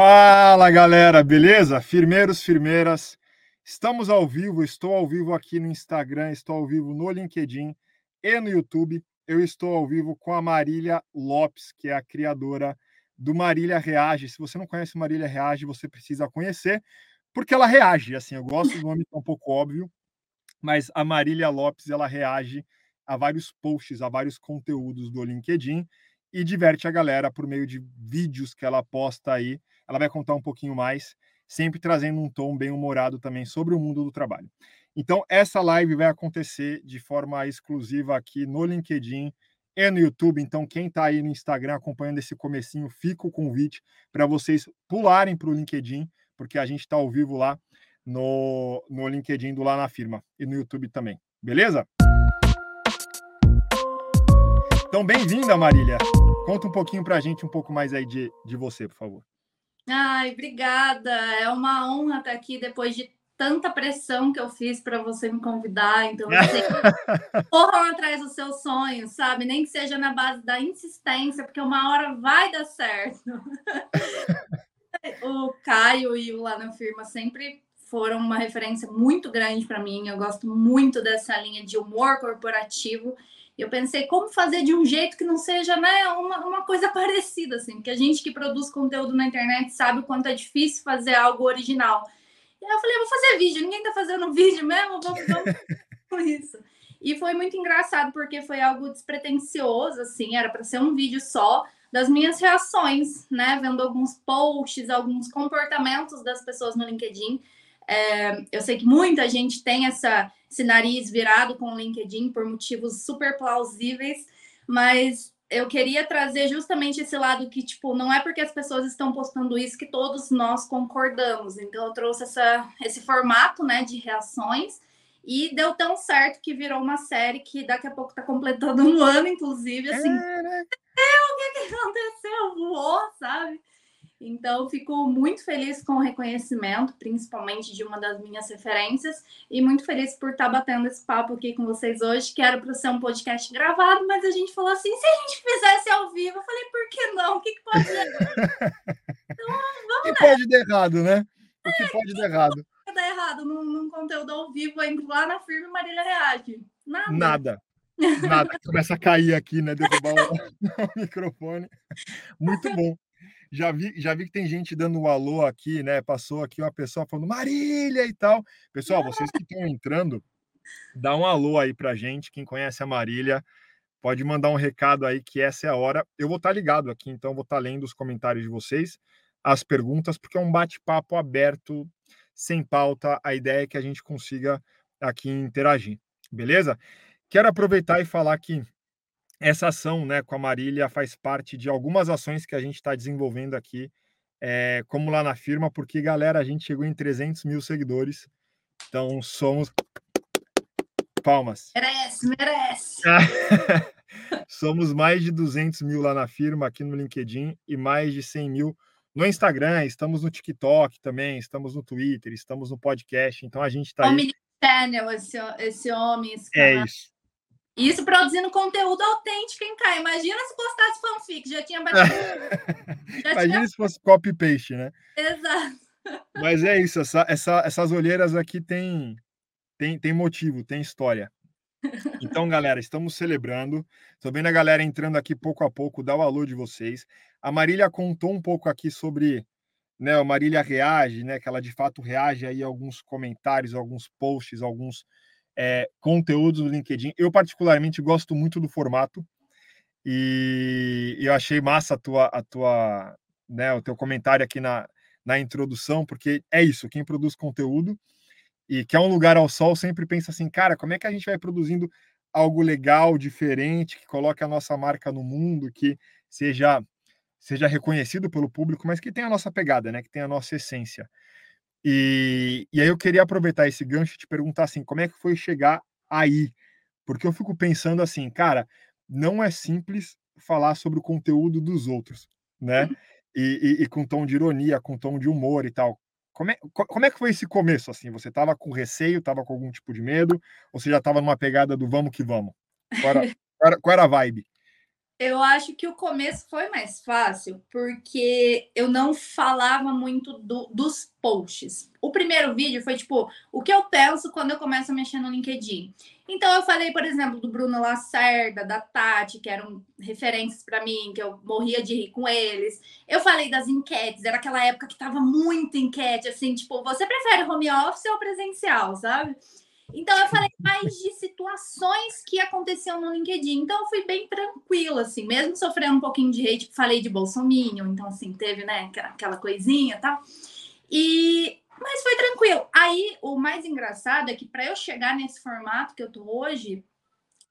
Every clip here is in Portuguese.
Fala galera, beleza? Firmeiros, firmeiras, estamos ao vivo. Estou ao vivo aqui no Instagram, estou ao vivo no LinkedIn e no YouTube. Eu estou ao vivo com a Marília Lopes, que é a criadora do Marília Reage. Se você não conhece Marília Reage, você precisa conhecer, porque ela reage. Assim, eu gosto do nome, é um pouco óbvio, mas a Marília Lopes ela reage a vários posts, a vários conteúdos do LinkedIn e diverte a galera por meio de vídeos que ela posta aí. Ela vai contar um pouquinho mais, sempre trazendo um tom bem humorado também sobre o mundo do trabalho. Então, essa live vai acontecer de forma exclusiva aqui no LinkedIn e no YouTube. Então, quem está aí no Instagram acompanhando esse comecinho, fica o convite para vocês pularem para o LinkedIn, porque a gente está ao vivo lá no, no LinkedIn do Lá na Firma e no YouTube também. Beleza? Então, bem-vinda, Marília. Conta um pouquinho para a gente, um pouco mais aí de, de você, por favor. Ai, obrigada. É uma honra estar aqui depois de tanta pressão que eu fiz para você me convidar. Então, assim, corram atrás dos seus sonhos, sabe? Nem que seja na base da insistência, porque uma hora vai dar certo. o Caio e o lá na firma sempre foram uma referência muito grande para mim. Eu gosto muito dessa linha de humor corporativo eu pensei como fazer de um jeito que não seja né, uma, uma coisa parecida, assim, porque a gente que produz conteúdo na internet sabe o quanto é difícil fazer algo original. E aí eu falei, vou fazer vídeo, ninguém tá fazendo vídeo mesmo, vamos, vamos com isso. E foi muito engraçado porque foi algo despretensioso, assim, era para ser um vídeo só das minhas reações, né? Vendo alguns posts, alguns comportamentos das pessoas no LinkedIn. É, eu sei que muita gente tem essa esse nariz virado com o LinkedIn por motivos super plausíveis, mas eu queria trazer justamente esse lado que, tipo, não é porque as pessoas estão postando isso que todos nós concordamos. Então, eu trouxe essa, esse formato, né, de reações e deu tão certo que virou uma série que daqui a pouco está completando um ano, inclusive, assim. É, né? o que, que aconteceu? Voou, sabe? Então, fico muito feliz com o reconhecimento, principalmente de uma das minhas referências, e muito feliz por estar batendo esse papo aqui com vocês hoje, que era para ser um podcast gravado, mas a gente falou assim: se a gente fizesse ao vivo, eu falei, por que não? O que, que pode dar? Então, vamos O que pode dar errado, né? O que é, pode dar errado? Pode dar errado num, num conteúdo ao vivo, entre lá na firme Marília reage. Nada. Nada. Nada. Começa a cair aqui, né? Derrubar o, o microfone. Muito bom já vi, já vi que tem gente dando um alô aqui, né? Passou aqui uma pessoa falando Marília e tal. Pessoal, vocês que estão entrando, dá um alô aí pra gente. Quem conhece a Marília, pode mandar um recado aí que essa é a hora. Eu vou estar tá ligado aqui, então vou estar tá lendo os comentários de vocês, as perguntas, porque é um bate-papo aberto, sem pauta. A ideia é que a gente consiga aqui interagir, beleza? Quero aproveitar e falar que essa ação né, com a Marília faz parte de algumas ações que a gente está desenvolvendo aqui, é, como lá na firma, porque, galera, a gente chegou em 300 mil seguidores, então somos. Palmas. Merece, merece. somos mais de 200 mil lá na firma, aqui no LinkedIn, e mais de 100 mil no Instagram, estamos no TikTok também, estamos no Twitter, estamos no podcast, então a gente está esse, esse homem, esse É isso. Isso produzindo conteúdo autêntico em cá. Imagina se postasse fanfic, já tinha batido. já Imagina tinha... se fosse copy-paste, né? Exato. Mas é isso, essa, essa, essas olheiras aqui tem, tem, tem motivo, tem história. Então, galera, estamos celebrando. Estou vendo a galera entrando aqui pouco a pouco, dá o alô de vocês. A Marília contou um pouco aqui sobre, né, a Marília reage, né, que ela de fato reage aí a alguns comentários, alguns posts, alguns é, conteúdos do LinkedIn. Eu, particularmente, gosto muito do formato e eu achei massa a tua, a tua, né, o teu comentário aqui na, na introdução, porque é isso, quem produz conteúdo e quer um lugar ao sol sempre pensa assim, cara, como é que a gente vai produzindo algo legal, diferente, que coloque a nossa marca no mundo, que seja seja reconhecido pelo público, mas que tenha a nossa pegada, né, que tenha a nossa essência. E, e aí eu queria aproveitar esse gancho e te perguntar assim, como é que foi chegar aí? Porque eu fico pensando assim, cara, não é simples falar sobre o conteúdo dos outros, né? Uhum. E, e, e com tom de ironia, com tom de humor e tal. Como é, como é que foi esse começo, assim? Você estava com receio, estava com algum tipo de medo? Ou você já estava numa pegada do vamos que vamos? Qual era, qual era, qual era a vibe? Eu acho que o começo foi mais fácil, porque eu não falava muito do, dos posts. O primeiro vídeo foi tipo, o que eu penso quando eu começo a mexer no LinkedIn. Então eu falei, por exemplo, do Bruno Lacerda, da Tati, que eram referências para mim, que eu morria de rir com eles. Eu falei das enquetes, era aquela época que tava muito enquete, assim, tipo, você prefere home office ou presencial, sabe? Então, eu falei mais de situações que aconteciam no LinkedIn. Então, eu fui bem tranquila, assim, mesmo sofrendo um pouquinho de hate, falei de Bolsonaro, então, assim, teve, né, aquela coisinha e tal. E. Mas foi tranquilo. Aí, o mais engraçado é que para eu chegar nesse formato que eu tô hoje,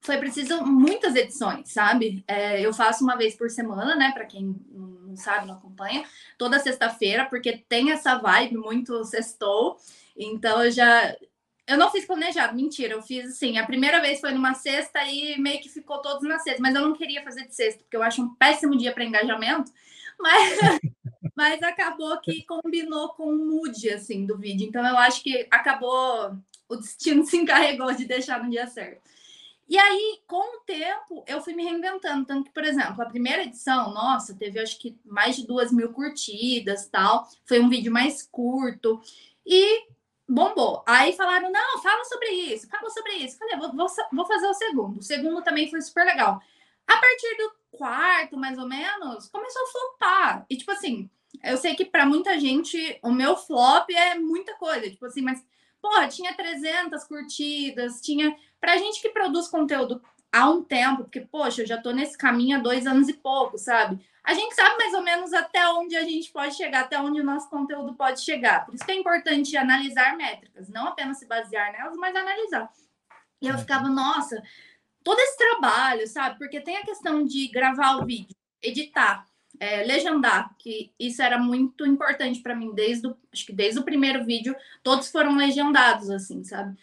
foi preciso muitas edições, sabe? É, eu faço uma vez por semana, né? Para quem não sabe, não acompanha, toda sexta-feira, porque tem essa vibe muito sextou. Então eu já eu não fiz planejado, mentira. Eu fiz assim, a primeira vez foi numa sexta e meio que ficou todos na sexta, mas eu não queria fazer de sexta, porque eu acho um péssimo dia para engajamento. Mas, mas acabou que combinou com o mood assim do vídeo. Então eu acho que acabou o destino se encarregou de deixar no dia certo. E aí, com o tempo, eu fui me reinventando. Tanto que, por exemplo, a primeira edição, nossa, teve acho que mais de duas mil curtidas tal. Foi um vídeo mais curto. E bombou. Aí falaram: não, fala sobre isso, fala sobre isso. Falei: vou, vou, vou fazer o segundo. O segundo também foi super legal. A partir do quarto, mais ou menos, começou a flopar. E, tipo assim, eu sei que para muita gente o meu flop é muita coisa. Tipo assim, mas, porra, tinha 300 curtidas, tinha. Pra gente que produz conteúdo há um tempo, porque, poxa, eu já tô nesse caminho há dois anos e pouco, sabe? a gente sabe mais ou menos até onde a gente pode chegar, até onde o nosso conteúdo pode chegar. Por isso que é importante analisar métricas, não apenas se basear nelas, mas analisar. E eu uhum. ficava, nossa, todo esse trabalho, sabe? Porque tem a questão de gravar o vídeo, editar, é, legendar, que isso era muito importante para mim desde o, acho que desde o primeiro vídeo, todos foram legendados, assim, sabe?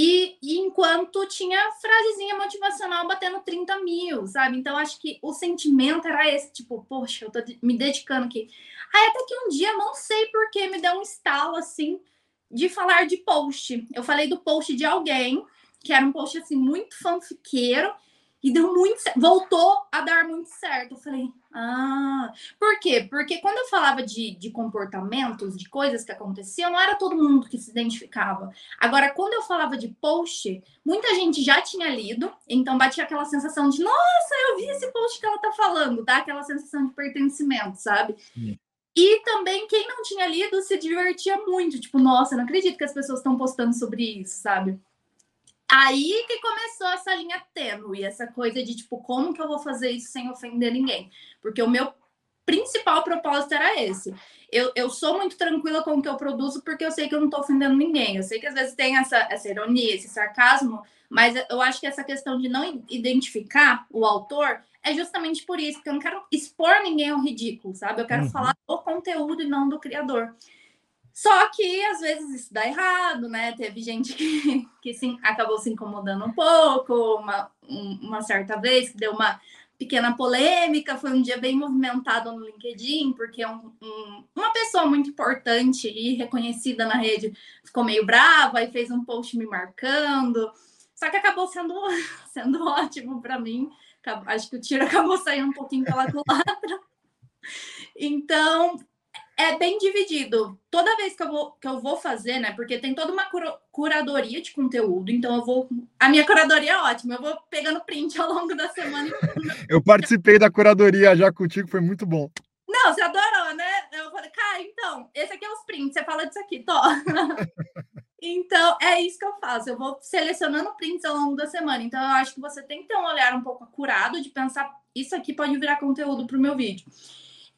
E, e, enquanto tinha frasezinha motivacional batendo 30 mil, sabe? Então, acho que o sentimento era esse, tipo, poxa, eu tô me dedicando aqui. Aí até que um dia, não sei por que, me deu um estalo, assim, de falar de post. Eu falei do post de alguém, que era um post, assim, muito fanfiqueiro, e deu muito voltou a dar muito certo. Eu falei, ah, por quê? Porque quando eu falava de, de comportamentos, de coisas que aconteciam, não era todo mundo que se identificava. Agora, quando eu falava de post, muita gente já tinha lido, então batia aquela sensação de, nossa, eu vi esse post que ela tá falando, dá aquela sensação de pertencimento, sabe? E também quem não tinha lido se divertia muito, tipo, nossa, não acredito que as pessoas estão postando sobre isso, sabe? Aí que começou essa linha tênue, essa coisa de tipo, como que eu vou fazer isso sem ofender ninguém? Porque o meu principal propósito era esse. Eu, eu sou muito tranquila com o que eu produzo porque eu sei que eu não estou ofendendo ninguém. Eu sei que às vezes tem essa, essa ironia, esse sarcasmo, mas eu acho que essa questão de não identificar o autor é justamente por isso, porque eu não quero expor ninguém ao ridículo, sabe? Eu quero uhum. falar do conteúdo e não do criador. Só que às vezes isso dá errado, né? Teve gente que, que sim, acabou se incomodando um pouco, uma, uma certa vez que deu uma pequena polêmica, foi um dia bem movimentado no LinkedIn, porque um, um, uma pessoa muito importante e reconhecida na rede ficou meio brava e fez um post me marcando. Só que acabou sendo, sendo ótimo para mim. Acho que o tiro acabou saindo um pouquinho pela culatra. Então, é bem dividido. Toda vez que eu vou, que eu vou fazer, né? Porque tem toda uma curadoria de conteúdo, então eu vou. A minha curadoria é ótima, eu vou pegando print ao longo da semana. eu participei da curadoria já contigo, foi muito bom. Não, você adorou, né? Eu falei, cara, então, esse aqui é os prints, você fala disso aqui, tô. então, é isso que eu faço. Eu vou selecionando prints ao longo da semana. Então, eu acho que você tem que ter um olhar um pouco curado de pensar, isso aqui pode virar conteúdo para o meu vídeo.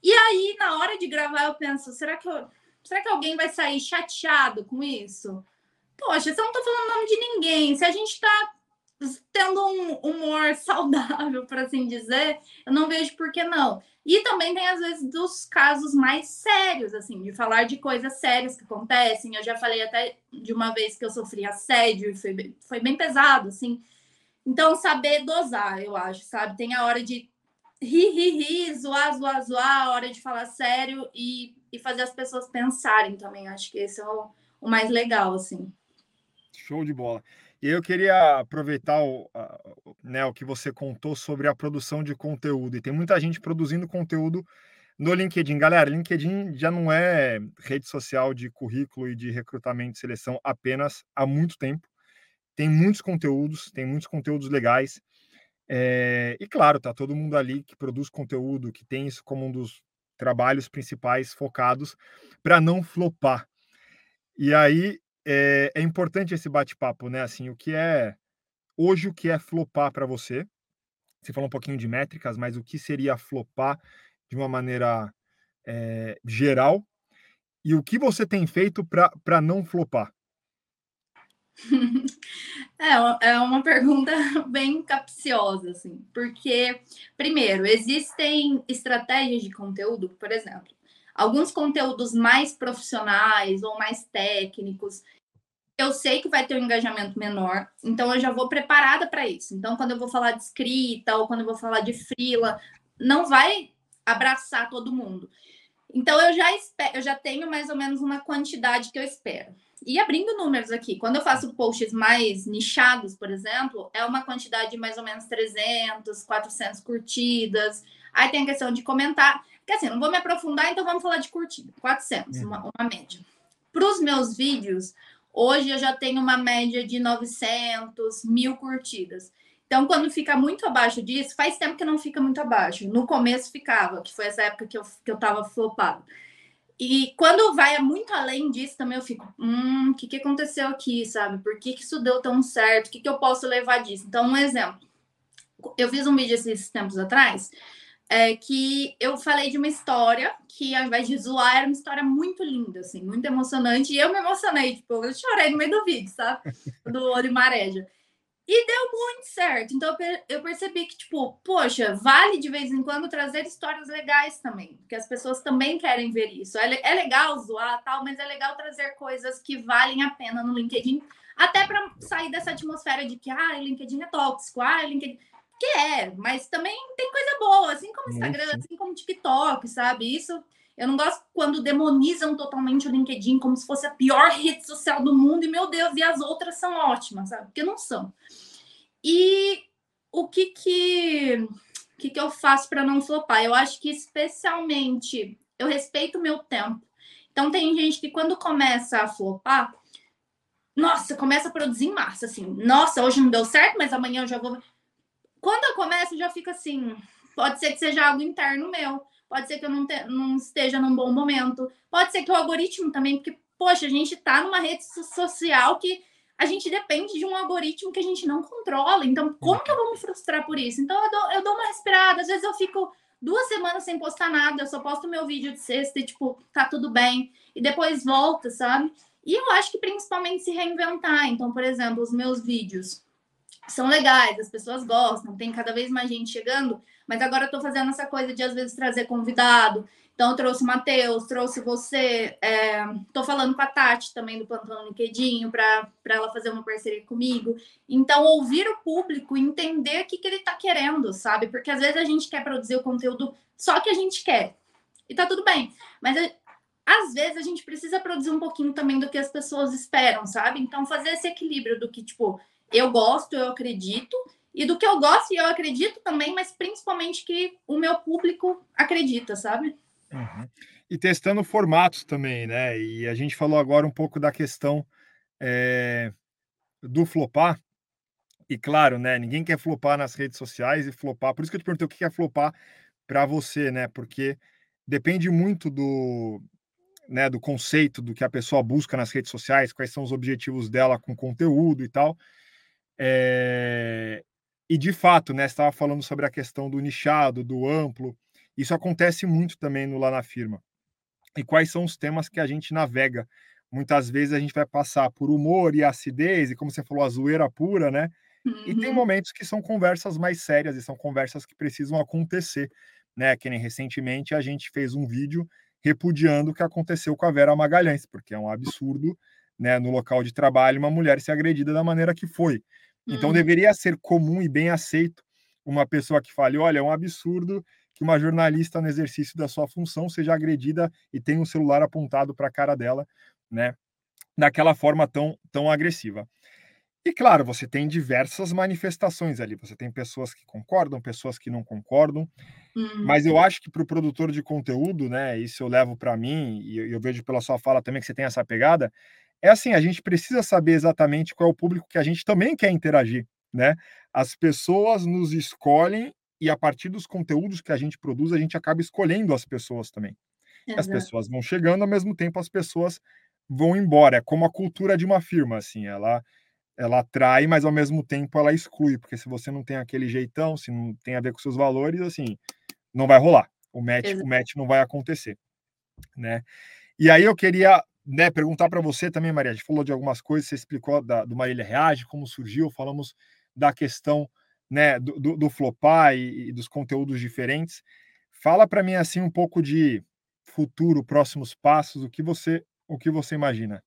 E aí, na hora de gravar, eu penso, será que, eu, será que alguém vai sair chateado com isso? Poxa, você não tá falando o nome de ninguém. Se a gente tá tendo um humor saudável, por assim dizer, eu não vejo por que não. E também tem, às vezes, dos casos mais sérios, assim, de falar de coisas sérias que acontecem. Eu já falei até de uma vez que eu sofri assédio e foi foi bem pesado, assim. Então, saber dosar, eu acho, sabe? Tem a hora de ri, ri, ri, zoar, zoar, zoar, a hora de falar sério e, e fazer as pessoas pensarem também. Acho que esse é o, o mais legal, assim. Show de bola. E eu queria aproveitar o, né, o que você contou sobre a produção de conteúdo. E tem muita gente produzindo conteúdo no LinkedIn. Galera, LinkedIn já não é rede social de currículo e de recrutamento e seleção apenas há muito tempo. Tem muitos conteúdos, tem muitos conteúdos legais. É, e claro, tá todo mundo ali que produz conteúdo, que tem isso como um dos trabalhos principais focados para não flopar. E aí é, é importante esse bate-papo, né? Assim, o que é hoje o que é flopar para você? Você falou um pouquinho de métricas, mas o que seria flopar de uma maneira é, geral? E o que você tem feito para não flopar? É, é uma pergunta bem capciosa, assim, porque, primeiro, existem estratégias de conteúdo, por exemplo, alguns conteúdos mais profissionais ou mais técnicos, eu sei que vai ter um engajamento menor, então eu já vou preparada para isso. Então, quando eu vou falar de escrita ou quando eu vou falar de frila, não vai abraçar todo mundo. Então, eu já, espero, eu já tenho mais ou menos uma quantidade que eu espero. E abrindo números aqui, quando eu faço posts mais nichados, por exemplo, é uma quantidade de mais ou menos 300, 400 curtidas. Aí tem a questão de comentar. Porque assim, não vou me aprofundar, então vamos falar de curtida. 400, uhum. uma, uma média. Para os meus vídeos, hoje eu já tenho uma média de 900, mil curtidas. Então, quando fica muito abaixo disso, faz tempo que não fica muito abaixo. No começo ficava, que foi essa época que eu, que eu tava flopado. E quando vai muito além disso, também eu fico, hum, o que, que aconteceu aqui, sabe? Por que, que isso deu tão certo? O que, que eu posso levar disso? Então, um exemplo. Eu fiz um vídeo esses tempos atrás é, que eu falei de uma história que, ao invés de zoar, era uma história muito linda, assim, muito emocionante. E eu me emocionei, tipo, eu chorei no meio do vídeo, sabe? Do olho mareja. E deu muito certo. Então eu percebi que, tipo, poxa, vale de vez em quando trazer histórias legais também, porque as pessoas também querem ver isso. É, é legal zoar tal, mas é legal trazer coisas que valem a pena no LinkedIn, até para sair dessa atmosfera de que, ah, o LinkedIn é tóxico, ah, o LinkedIn. Que é, mas também tem coisa boa, assim como o Instagram, assim como o TikTok, sabe? Isso eu não gosto quando demonizam totalmente o LinkedIn como se fosse a pior rede social do mundo e, meu Deus, e as outras são ótimas, sabe? Porque não são. E o que que, que, que eu faço para não flopar? Eu acho que, especialmente, eu respeito o meu tempo. Então, tem gente que, quando começa a flopar, nossa, começa a produzir em massa, assim. Nossa, hoje não deu certo, mas amanhã eu já vou. Quando eu começo, eu já fico assim. Pode ser que seja algo interno meu pode ser que eu não, te, não esteja num bom momento, pode ser que o algoritmo também, porque, poxa, a gente está numa rede social que a gente depende de um algoritmo que a gente não controla. Então, como que eu vou me frustrar por isso? Então, eu dou, eu dou uma respirada, às vezes eu fico duas semanas sem postar nada, eu só posto meu vídeo de sexta e, tipo, tá tudo bem, e depois volta, sabe? E eu acho que principalmente se reinventar. Então, por exemplo, os meus vídeos são legais, as pessoas gostam, tem cada vez mais gente chegando, mas agora eu tô fazendo essa coisa de às vezes trazer convidado. Então, eu trouxe o Matheus, trouxe você, é, tô falando com a Tati também do Plantão LinkedIn para ela fazer uma parceria comigo. Então, ouvir o público, entender o que, que ele tá querendo, sabe? Porque às vezes a gente quer produzir o conteúdo só que a gente quer. E tá tudo bem. Mas às vezes a gente precisa produzir um pouquinho também do que as pessoas esperam, sabe? Então, fazer esse equilíbrio do que, tipo, eu gosto, eu acredito, e do que eu gosto e eu acredito também, mas principalmente que o meu público acredita, sabe? Uhum. E testando formatos também, né? E a gente falou agora um pouco da questão é, do flopar. E claro, né? Ninguém quer flopar nas redes sociais e flopar. Por isso que eu te perguntei o que é flopar para você, né? Porque depende muito do, né, do conceito do que a pessoa busca nas redes sociais, quais são os objetivos dela com conteúdo e tal. É, e de fato, né, estava falando sobre a questão do nichado, do amplo. Isso acontece muito também no lá na firma. E quais são os temas que a gente navega? Muitas vezes a gente vai passar por humor e acidez, e como você falou, a zoeira pura, né? Uhum. E tem uhum. momentos que são conversas mais sérias e são conversas que precisam acontecer, né? Que nem recentemente a gente fez um vídeo repudiando o que aconteceu com a Vera Magalhães, porque é um absurdo, né, no local de trabalho, uma mulher ser agredida da maneira que foi. Então, hum. deveria ser comum e bem aceito uma pessoa que fale: olha, é um absurdo que uma jornalista, no exercício da sua função, seja agredida e tenha um celular apontado para a cara dela, né? Daquela forma tão, tão agressiva. E claro, você tem diversas manifestações ali. Você tem pessoas que concordam, pessoas que não concordam. Hum. Mas eu acho que para o produtor de conteúdo, né? Isso eu levo para mim e eu, eu vejo pela sua fala também que você tem essa pegada. É assim, a gente precisa saber exatamente qual é o público que a gente também quer interagir, né? As pessoas nos escolhem e a partir dos conteúdos que a gente produz, a gente acaba escolhendo as pessoas também. As Exato. pessoas vão chegando, ao mesmo tempo as pessoas vão embora. É como a cultura de uma firma, assim, ela ela atrai, mas ao mesmo tempo ela exclui, porque se você não tem aquele jeitão, se não tem a ver com seus valores, assim, não vai rolar. O match, Exa o match não vai acontecer, né? E aí eu queria, né, perguntar para você também, Maria. A gente falou de algumas coisas, você explicou da, do Marília Reage, como surgiu, falamos da questão, né, do, do, do flopar e, e dos conteúdos diferentes. Fala para mim assim um pouco de futuro, próximos passos, o que você, o que você imagina?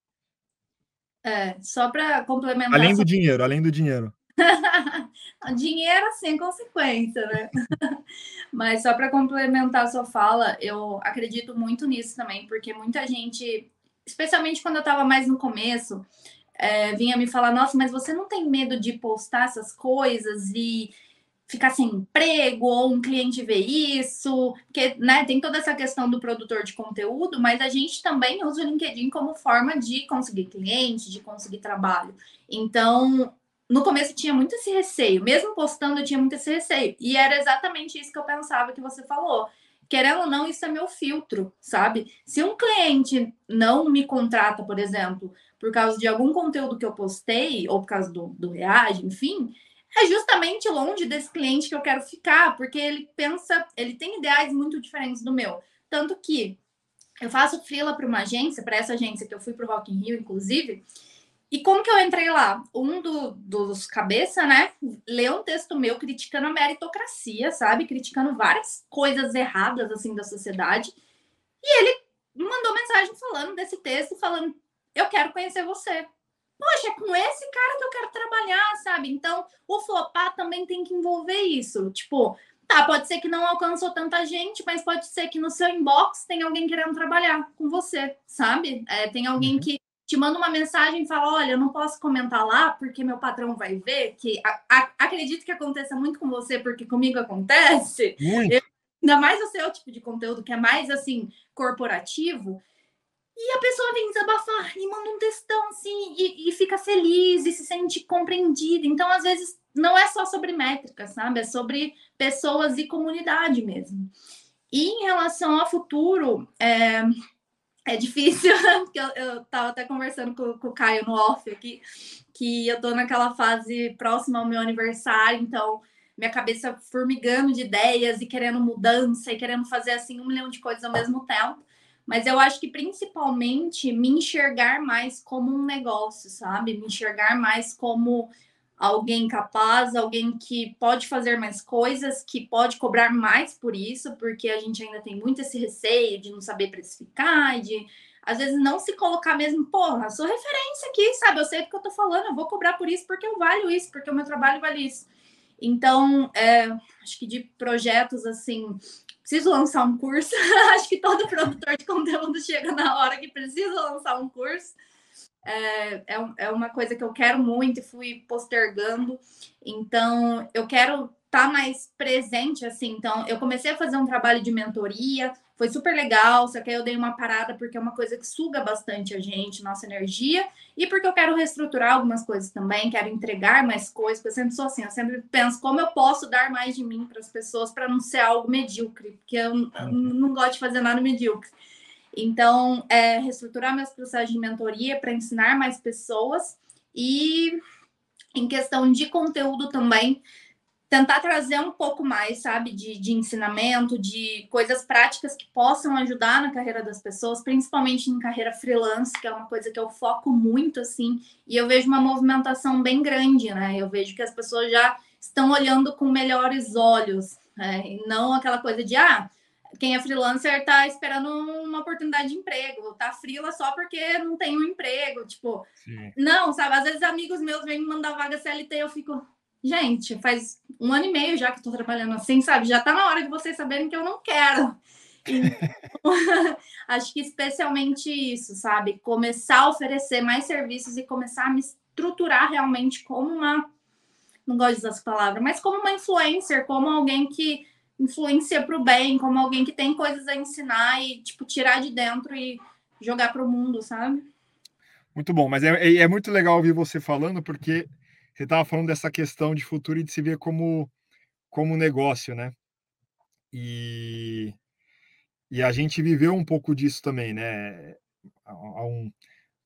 É, só para complementar. Além do dinheiro, além do dinheiro. Dinheiro sem consequência, né? Mas só para complementar a sua fala, eu acredito muito nisso também, porque muita gente, especialmente quando eu estava mais no começo, é, vinha me falar: Nossa, mas você não tem medo de postar essas coisas e ficar sem emprego ou um cliente ver isso? Porque né, tem toda essa questão do produtor de conteúdo, mas a gente também usa o LinkedIn como forma de conseguir cliente, de conseguir trabalho. Então, no começo tinha muito esse receio, mesmo postando eu tinha muito esse receio. E era exatamente isso que eu pensava que você falou. Querendo ou não, isso é meu filtro, sabe? Se um cliente não me contrata, por exemplo, por causa de algum conteúdo que eu postei, ou por causa do, do reage, enfim, é justamente longe desse cliente que eu quero ficar, porque ele pensa, ele tem ideais muito diferentes do meu. Tanto que eu faço freela para uma agência, para essa agência que eu fui para o Rock in Rio, inclusive, e como que eu entrei lá? Um do, dos cabeça, né? Leu um texto meu criticando a meritocracia, sabe? Criticando várias coisas erradas, assim, da sociedade. E ele mandou mensagem falando desse texto, falando, eu quero conhecer você. Poxa, é com esse cara que eu quero trabalhar, sabe? Então, o flopar também tem que envolver isso. Tipo, tá, pode ser que não alcançou tanta gente, mas pode ser que no seu inbox tem alguém querendo trabalhar com você, sabe? É, tem alguém Uhum. que te manda uma mensagem e fala: Olha, eu não posso comentar lá porque meu patrão vai ver. Que a, a, acredito que aconteça muito com você, porque comigo acontece. Muito. Ainda mais o seu tipo de conteúdo, que é mais assim, corporativo. E a pessoa vem desabafar e manda um textão assim, e, e fica feliz e se sente compreendida. Então, às vezes, não é só sobre métrica, sabe? É sobre pessoas e comunidade mesmo. E em relação ao futuro, é, é difícil, porque eu, eu tava até conversando com, com o Caio no off aqui, que eu tô naquela fase próxima ao meu aniversário, então minha cabeça formigando de ideias e querendo mudança e querendo fazer assim um milhão de coisas ao mesmo tempo. Mas eu acho que principalmente me enxergar mais como um negócio, sabe? Me enxergar mais como alguém capaz, alguém que pode fazer mais coisas, que pode cobrar mais por isso, porque a gente ainda tem muito esse receio de não saber precificar, de às vezes não se colocar mesmo, porra, sou referência aqui, sabe? Eu sei do que eu tô falando, eu vou cobrar por isso porque eu valho isso, porque o meu trabalho vale isso. Então, é, acho que de projetos assim, preciso lançar um curso. acho que todo produtor de conteúdo chega na hora que precisa lançar um curso. É, é, é, uma coisa que eu quero muito e fui postergando. Então, eu quero estar tá mais presente, assim. Então, eu comecei a fazer um trabalho de mentoria, foi super legal, só que aí eu dei uma parada porque é uma coisa que suga bastante a gente, nossa energia, e porque eu quero reestruturar algumas coisas também, quero entregar mais coisas, porque eu sempre sou assim, eu sempre penso como eu posso dar mais de mim para as pessoas para não ser algo medíocre, porque eu não gosto de fazer nada medíocre. Então, é, reestruturar meus processos de mentoria para ensinar mais pessoas e em questão de conteúdo também, tentar trazer um pouco mais, sabe, de, de ensinamento, de coisas práticas que possam ajudar na carreira das pessoas, principalmente em carreira freelance, que é uma coisa que eu foco muito, assim, e eu vejo uma movimentação bem grande, né? Eu vejo que as pessoas já estão olhando com melhores olhos, né? e não aquela coisa de, ah, quem é freelancer está esperando uma oportunidade de emprego, tá frila só porque não tem um emprego, tipo, Sim. não, sabe? Às vezes amigos meus vêm me mandar vaga CLT, eu fico, gente, faz um ano e meio já que estou trabalhando assim, sabe? Já está na hora de vocês saberem que eu não quero. Então, acho que especialmente isso, sabe? Começar a oferecer mais serviços e começar a me estruturar realmente como uma, não gosto dessas palavras, mas como uma influencer, como alguém que influencia para o bem, como alguém que tem coisas a ensinar e, tipo, tirar de dentro e jogar para o mundo, sabe? Muito bom, mas é, é, é, muito legal ouvir você falando, porque você estava falando dessa questão de futuro e de se ver como, como negócio, né? E, e a gente viveu um pouco disso também, né? Há um,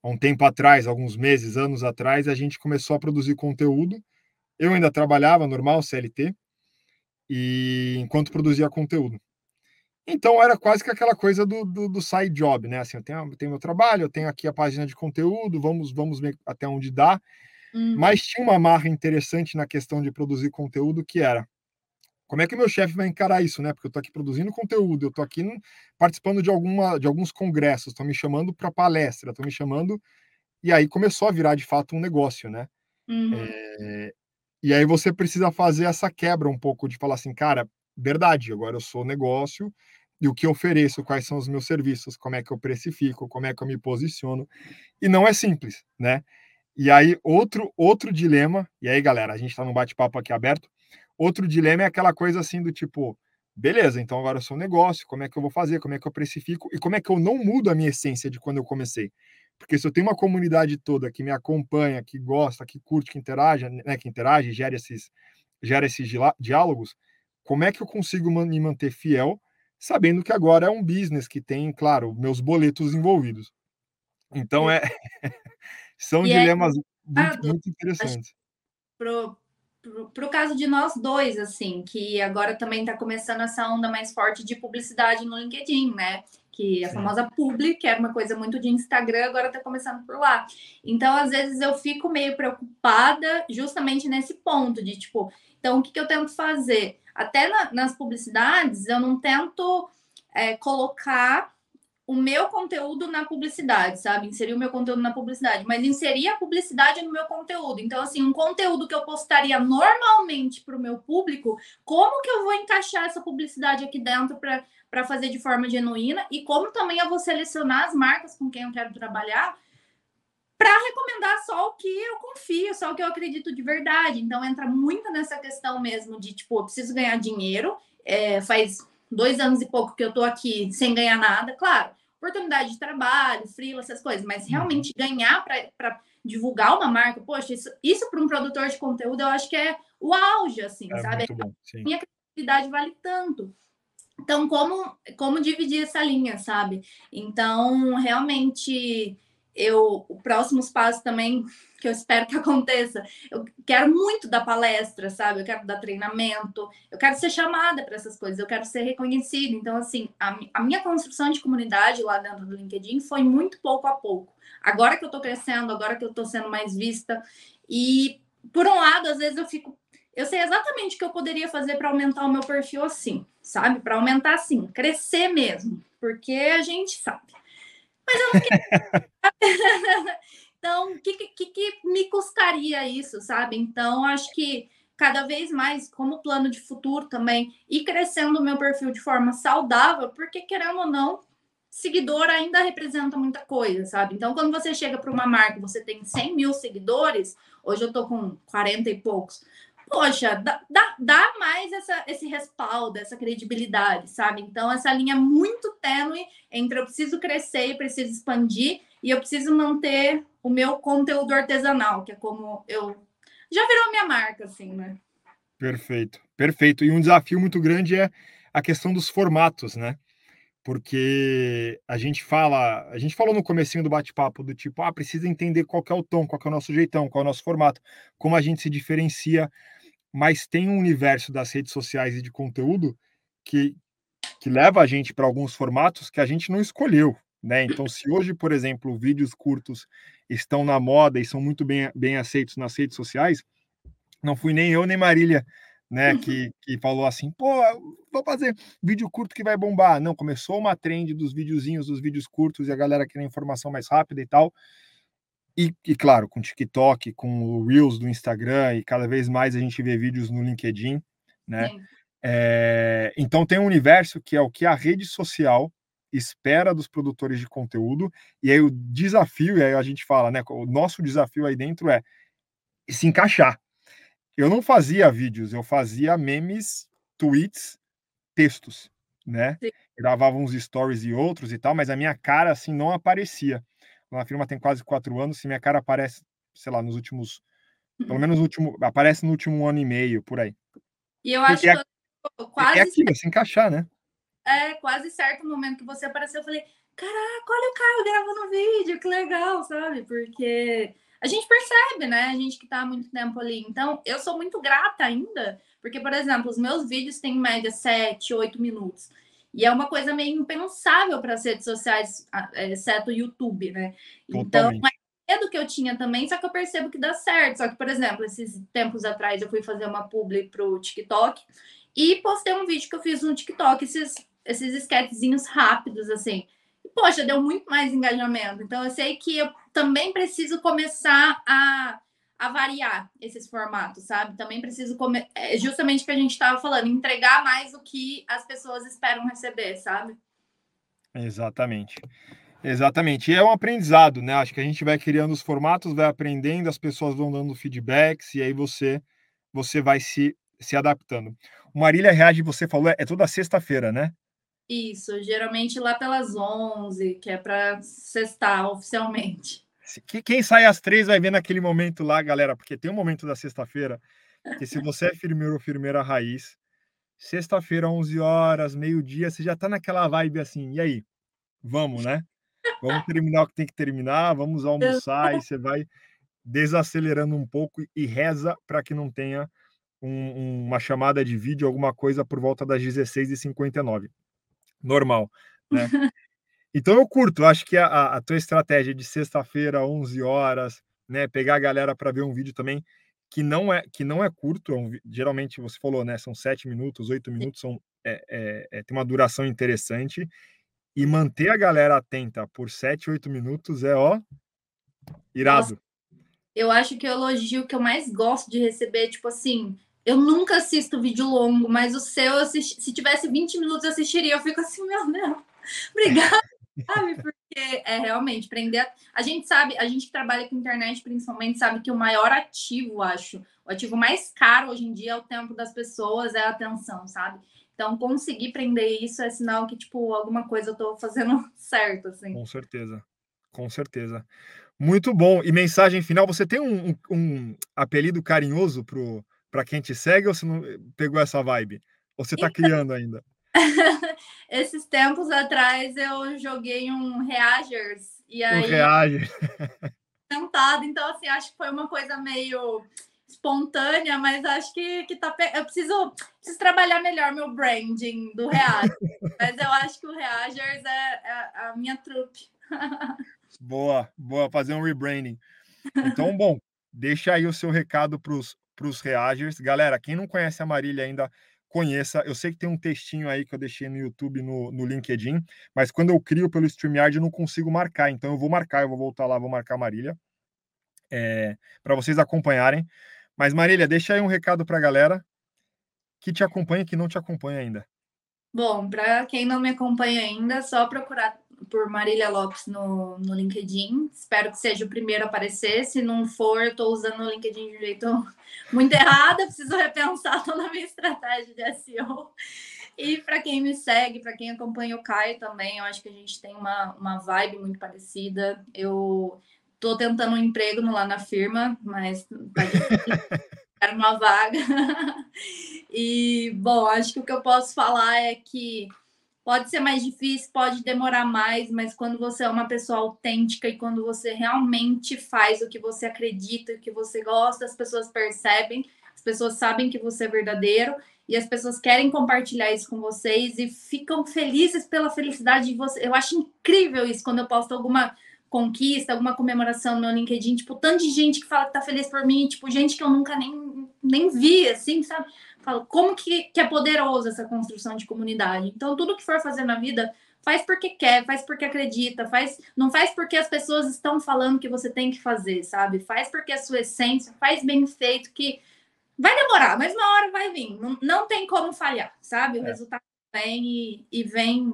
há um tempo atrás, alguns meses, anos atrás, a gente começou a produzir conteúdo. Eu ainda trabalhava normal, CLT, e enquanto produzia conteúdo. Então era quase que aquela coisa do, do, do side job, né? Assim, eu tenho, tenho meu trabalho, eu tenho aqui a página de conteúdo, vamos, vamos ver até onde dá. Uhum. Mas tinha uma marra interessante na questão de produzir conteúdo que era como é que o meu chefe vai encarar isso, né? Porque eu estou aqui produzindo conteúdo, eu estou aqui participando de, alguma, de alguns congressos, estão me chamando para palestra, estão me chamando. E aí começou a virar de fato um negócio, né? Uhum. É, e aí você precisa fazer essa quebra um pouco de falar assim, cara, verdade, agora eu sou negócio e o que eu ofereço, quais são os meus serviços, como é que eu precifico, como é que eu me posiciono. E não é simples, né? E aí, outro, outro dilema, e aí, galera, a gente está num bate-papo aqui aberto. Outro dilema é aquela coisa assim do tipo, beleza, então agora eu sou um negócio, como é que eu vou fazer, como é que eu precifico e como é que eu não mudo a minha essência de quando eu comecei. Porque se eu tenho uma comunidade toda que me acompanha, que gosta, que curte, que interage, né, que interage, gera esses, gera esses diálogos, como é que eu consigo me manter fiel, sabendo que agora é um business que tem, claro, meus boletos envolvidos. Então é são e é dilemas é... muito, muito interessantes. Pro, para o caso de nós dois, assim, que agora também está começando essa onda mais forte de publicidade no LinkedIn, né? Que a Sim. famosa publi, que era uma coisa muito de Instagram, agora está começando por lá. Então, às vezes, eu fico meio preocupada justamente nesse ponto de tipo, então, o que, que eu tento fazer? Até na, nas publicidades, eu não tento é, colocar o meu conteúdo na publicidade, sabe? Inserir o meu conteúdo na publicidade, mas inserir a publicidade no meu conteúdo. Então, assim, um conteúdo que eu postaria normalmente para o meu público, como que eu vou encaixar essa publicidade aqui dentro para fazer de forma genuína? E como também eu vou selecionar as marcas com quem eu quero trabalhar para recomendar só o que eu confio, só o que eu acredito de verdade. Então, entra muito nessa questão mesmo de, tipo, eu preciso ganhar dinheiro. É, faz dois anos e pouco que eu tô aqui sem ganhar nada, claro, oportunidade de trabalho, freela, essas coisas, mas uhum. realmente ganhar para divulgar uma marca, poxa, isso, isso para um produtor de conteúdo eu acho que é o auge, assim, é sabe? Bom, Minha credibilidade vale tanto. Então, como, como dividir essa linha, sabe? Então, realmente, eu, o próximo passo também que eu espero que aconteça. Eu quero muito dar palestra, sabe? Eu quero dar treinamento, eu quero ser chamada para essas coisas, eu quero ser reconhecida. Então, assim, a, a, minha construção de comunidade lá dentro do LinkedIn foi muito pouco a pouco. Agora que eu estou crescendo, agora que eu estou sendo mais vista. E, por um lado, às vezes eu fico. Eu sei exatamente o que eu poderia fazer para aumentar o meu perfil assim, sabe? Para aumentar assim, crescer mesmo, porque a gente sabe. Mas eu não quero. Então, o que, que, que me custaria isso, sabe? Então, acho que cada vez mais, como plano de futuro também, e crescendo o meu perfil de forma saudável, porque querendo ou não, seguidor ainda representa muita coisa, sabe? Então, quando você chega para uma marca, você tem 100 mil seguidores, hoje eu tô com 40 e poucos. Poxa, dá, dá, dá mais essa, esse respaldo, essa credibilidade, sabe? Então, essa linha muito tênue entre eu preciso crescer e preciso expandir, e eu preciso manter o meu conteúdo artesanal, que é como eu já virou minha marca, assim, né? Perfeito, perfeito. E um desafio muito grande é a questão dos formatos, né? Porque a gente fala, a gente falou no comecinho do bate-papo do tipo, ah, precisa entender qual é o tom, qual é o nosso jeitão, qual é o nosso formato, como a gente se diferencia, mas tem um universo das redes sociais e de conteúdo que, que leva a gente para alguns formatos que a gente não escolheu, né? Então, se hoje, por exemplo, vídeos curtos estão na moda e são muito bem, bem aceitos nas redes sociais, não fui nem eu nem Marília, né, uhum. que, que falou assim, pô, vou fazer vídeo curto que vai bombar. Não, começou uma trend dos videozinhos, dos vídeos curtos e a galera querendo informação mais rápida e tal. E, e, claro, com TikTok, com o Reels do Instagram e cada vez mais a gente vê vídeos no LinkedIn, né? É, então tem um universo que é o que a rede social espera dos produtores de conteúdo, e aí o desafio, e aí a gente fala, né? O nosso desafio aí dentro é se encaixar. Eu não fazia vídeos, eu fazia memes, tweets, textos, né? Sim. Gravava uns stories e outros e tal, mas a minha cara, assim, não aparecia. A firma tem quase quatro anos, se minha cara aparece, sei lá, nos últimos, pelo uhum. menos no último, aparece no último ano e meio, por aí. E eu acho é, que quase... É aquilo, se encaixar, né? É, quase certo no momento que você apareceu, eu falei, caraca, olha o Caio gravando vídeo, que legal, sabe? Porque a gente percebe, né? A gente que está há muito tempo ali. Então, eu sou muito grata ainda, porque, por exemplo, os meus vídeos têm em média 7, 8 minutos. E é uma coisa meio impensável para as redes sociais, exceto o YouTube, né? Então, é medo que eu tinha também, só que eu percebo que dá certo. Só que, por exemplo, esses tempos atrás eu fui fazer uma publi para o TikTok e postei um vídeo que eu fiz no TikTok, esses, esses esquetezinhos rápidos, assim poxa, deu muito mais engajamento. Então, eu sei que eu também preciso começar a, a variar esses formatos, sabe? Também preciso, comer, é justamente o que a gente estava falando, entregar mais o que as pessoas esperam receber, sabe? Exatamente. Exatamente. E é um aprendizado, né? Acho que a gente vai criando os formatos, vai aprendendo, as pessoas vão dando feedbacks e aí você você vai se, se adaptando. O Marília Reage, você falou, é toda sexta-feira, né? Isso, geralmente lá pelas 11, que é para sextar oficialmente. Quem sai às três vai ver naquele momento lá, galera, porque tem um momento da sexta-feira que se você é firmeiro ou firmeira raiz, sexta-feira, 11 horas, meio-dia, você já tá naquela vibe assim, e aí? Vamos, né? Vamos terminar o que tem que terminar, vamos almoçar, e você vai desacelerando um pouco e reza para que não tenha um, uma chamada de vídeo, alguma coisa por volta das 16h59 normal, né? Então eu curto, acho que a, a tua estratégia de sexta-feira, 11 horas, né, pegar a galera para ver um vídeo também que não é que não é curto, é um, geralmente você falou, né, são sete minutos, oito minutos, são é, é, é, tem uma duração interessante e manter a galera atenta por sete, oito minutos é ó irado. Nossa, eu acho que o elogio que eu mais gosto de receber, tipo assim, eu nunca assisto vídeo longo, mas o seu, assisti, se tivesse 20 minutos, eu assistiria. Eu fico assim, meu Deus, obrigada, sabe? Porque é realmente prender. A... gente sabe, a gente que trabalha com internet, principalmente, sabe que o maior ativo, acho, o ativo mais caro hoje em dia é o tempo das pessoas, é a atenção, sabe? Então, conseguir prender isso é sinal que, tipo, alguma coisa eu tô fazendo certo, assim. Com certeza, com certeza. Muito bom. E mensagem final, você tem um, um, um apelido carinhoso pro para quem te segue ou você não eh, pegou essa vibe? Ou você está então, criando ainda? Esses tempos atrás eu joguei um Reagers e aí. Um Reager. Sentado, então assim, acho que foi uma coisa meio espontânea, mas acho que, que tá. Eu preciso, preciso trabalhar melhor meu branding do Reagers. mas eu acho que o Reagers é, é a minha trupe. boa, boa, fazer um rebranding. Então, bom, deixa aí o seu recado para os reagers. Galera, quem não conhece a Marília ainda, conheça. Eu sei que tem um textinho aí que eu deixei no YouTube, no, no LinkedIn, mas quando eu crio pelo StreamYard eu não consigo marcar, então eu vou marcar, eu vou voltar lá, vou marcar Marília, é, para vocês acompanharem. Mas Marília, deixa aí um recado para a galera que te acompanha e que não te acompanha ainda. Bom, para quem não me acompanha ainda, só procurar por Marília Lopes no, no LinkedIn. Espero que seja o primeiro a aparecer. Se não for, estou usando o LinkedIn de um jeito muito errado. Preciso repensar toda a minha estratégia de SEO. E para quem me segue, para quem acompanha o Caio também, eu acho que a gente tem uma, uma vibe muito parecida. Eu estou tentando um emprego lá na firma, mas tá quero uma vaga. e, bom, acho que o que eu posso falar é que Pode ser mais difícil, pode demorar mais, mas quando você é uma pessoa autêntica e quando você realmente faz o que você acredita, o que você gosta, as pessoas percebem, as pessoas sabem que você é verdadeiro e as pessoas querem compartilhar isso com vocês e ficam felizes pela felicidade de você. Eu acho incrível isso quando eu posto alguma conquista, alguma comemoração no meu LinkedIn, tipo, tanto de gente que fala que tá feliz por mim, tipo, gente que eu nunca nem, nem vi, assim, sabe? Como que, que é poderoso essa construção de comunidade. Então, tudo que for fazer na vida, faz porque quer, faz porque acredita, faz, não faz porque as pessoas estão falando que você tem que fazer, sabe? Faz porque a sua essência, faz bem feito, que vai demorar, mas uma hora vai vir. Não, não tem como falhar, sabe? O é. resultado vem e, e vem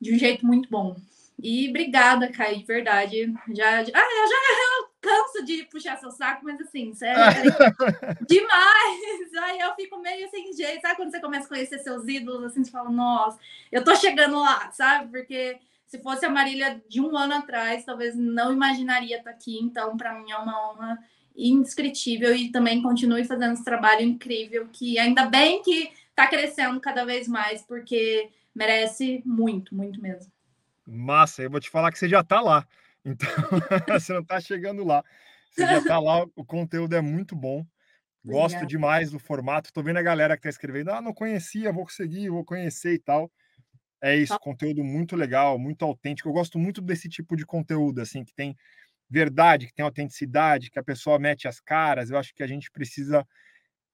de um jeito muito bom. E obrigada, Caio, de verdade. Já, já, ah, já canso de puxar seu saco, mas assim, sério, é demais. Aí eu fico meio sem jeito. Sabe quando você começa a conhecer seus ídolos, assim, você fala, nossa, eu tô chegando lá, sabe? Porque se fosse a Marília de um ano atrás, talvez não imaginaria estar aqui. Então, para mim é uma honra indescritível e também continue fazendo esse trabalho incrível que ainda bem que está crescendo cada vez mais, porque merece muito, muito mesmo. Massa, eu vou te falar que você já está lá. Então, você não está chegando lá. Você já está lá, o conteúdo é muito bom. Gosto Obrigada. demais do formato. Estou vendo a galera que está escrevendo, ah, não conhecia, vou conseguir, vou conhecer e tal. É isso, conteúdo muito legal, muito autêntico. Eu gosto muito desse tipo de conteúdo, assim, que tem verdade, que tem autenticidade, que a pessoa mete as caras. Eu acho que a gente precisa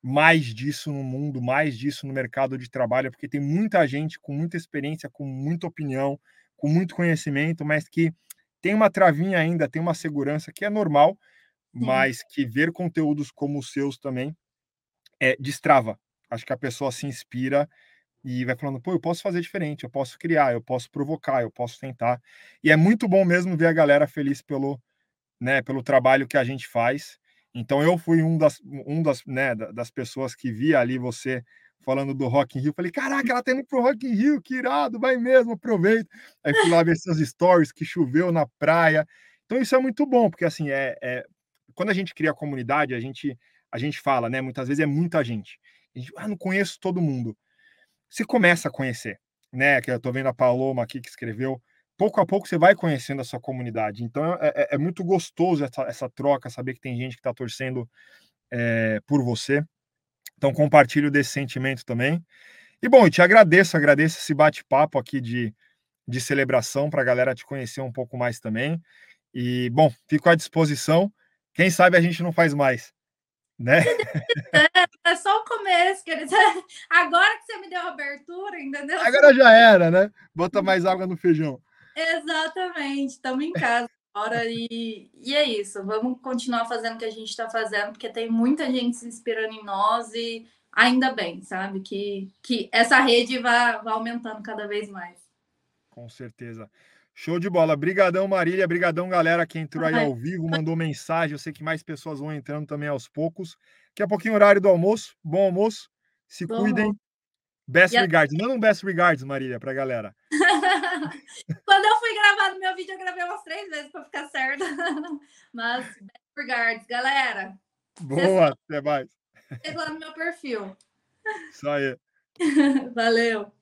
mais disso no mundo, mais disso no mercado de trabalho, porque tem muita gente com muita experiência, com muita opinião, com muito conhecimento, mas que tem uma travinha ainda, tem uma segurança que é normal, Sim. mas que ver conteúdos como os seus também é, destrava. Acho que a pessoa se inspira e vai falando, pô, eu posso fazer diferente, eu posso criar, eu posso provocar, eu posso tentar. E é muito bom mesmo ver a galera feliz pelo, né, pelo trabalho que a gente faz. Então eu fui um das, um das, né, das pessoas que via ali você falando do Rock in Rio. Falei, caraca, ela tá indo pro Rock in Rio, que irado, vai mesmo, aproveita. Aí fui lá ver seus stories, que choveu na praia. Então isso é muito bom, porque assim, é, é quando a gente cria a comunidade, a gente, a gente fala, né, muitas vezes é muita gente. A gente, ah, não conheço todo mundo. Você começa a conhecer, né, que eu tô vendo a Paloma aqui que escreveu, pouco a pouco você vai conhecendo a sua comunidade. Então é, é, é muito gostoso essa, essa, troca, saber que tem gente que está torcendo é, por você. Então compartilho desse sentimento também. E bom, eu te agradeço, agradeço esse bate-papo aqui de, de celebração para a galera te conhecer um pouco mais também. E bom, fico à disposição. Quem sabe a gente não faz mais, né? É, só o começo, querido. Agora que você me deu a abertura, entendeu? Agora já era, né? Bota mais água no feijão. Exatamente, estamos em casa agora e, e é isso. Vamos continuar fazendo o que a gente está fazendo, porque tem muita gente se inspirando em nós e ainda bem, sabe? Que, que essa rede vai, vai aumentando cada vez mais. Com certeza. Show de bola. Brigadão, Marília. Brigadão, galera que entrou aí ao vivo, mandou mensagem. Eu sei que mais pessoas vão entrando também aos poucos. Daqui a pouquinho, horário do almoço. Bom almoço. Se Bom cuidem. Almoço. Best e regards. A... Manda um best regards, Marília, pra galera. Quando eu fui gravar no meu vídeo, eu gravei umas três vezes para ficar certa. Mas, best regards, galera. Boa, até mais. lá no meu perfil. Isso aí. Valeu.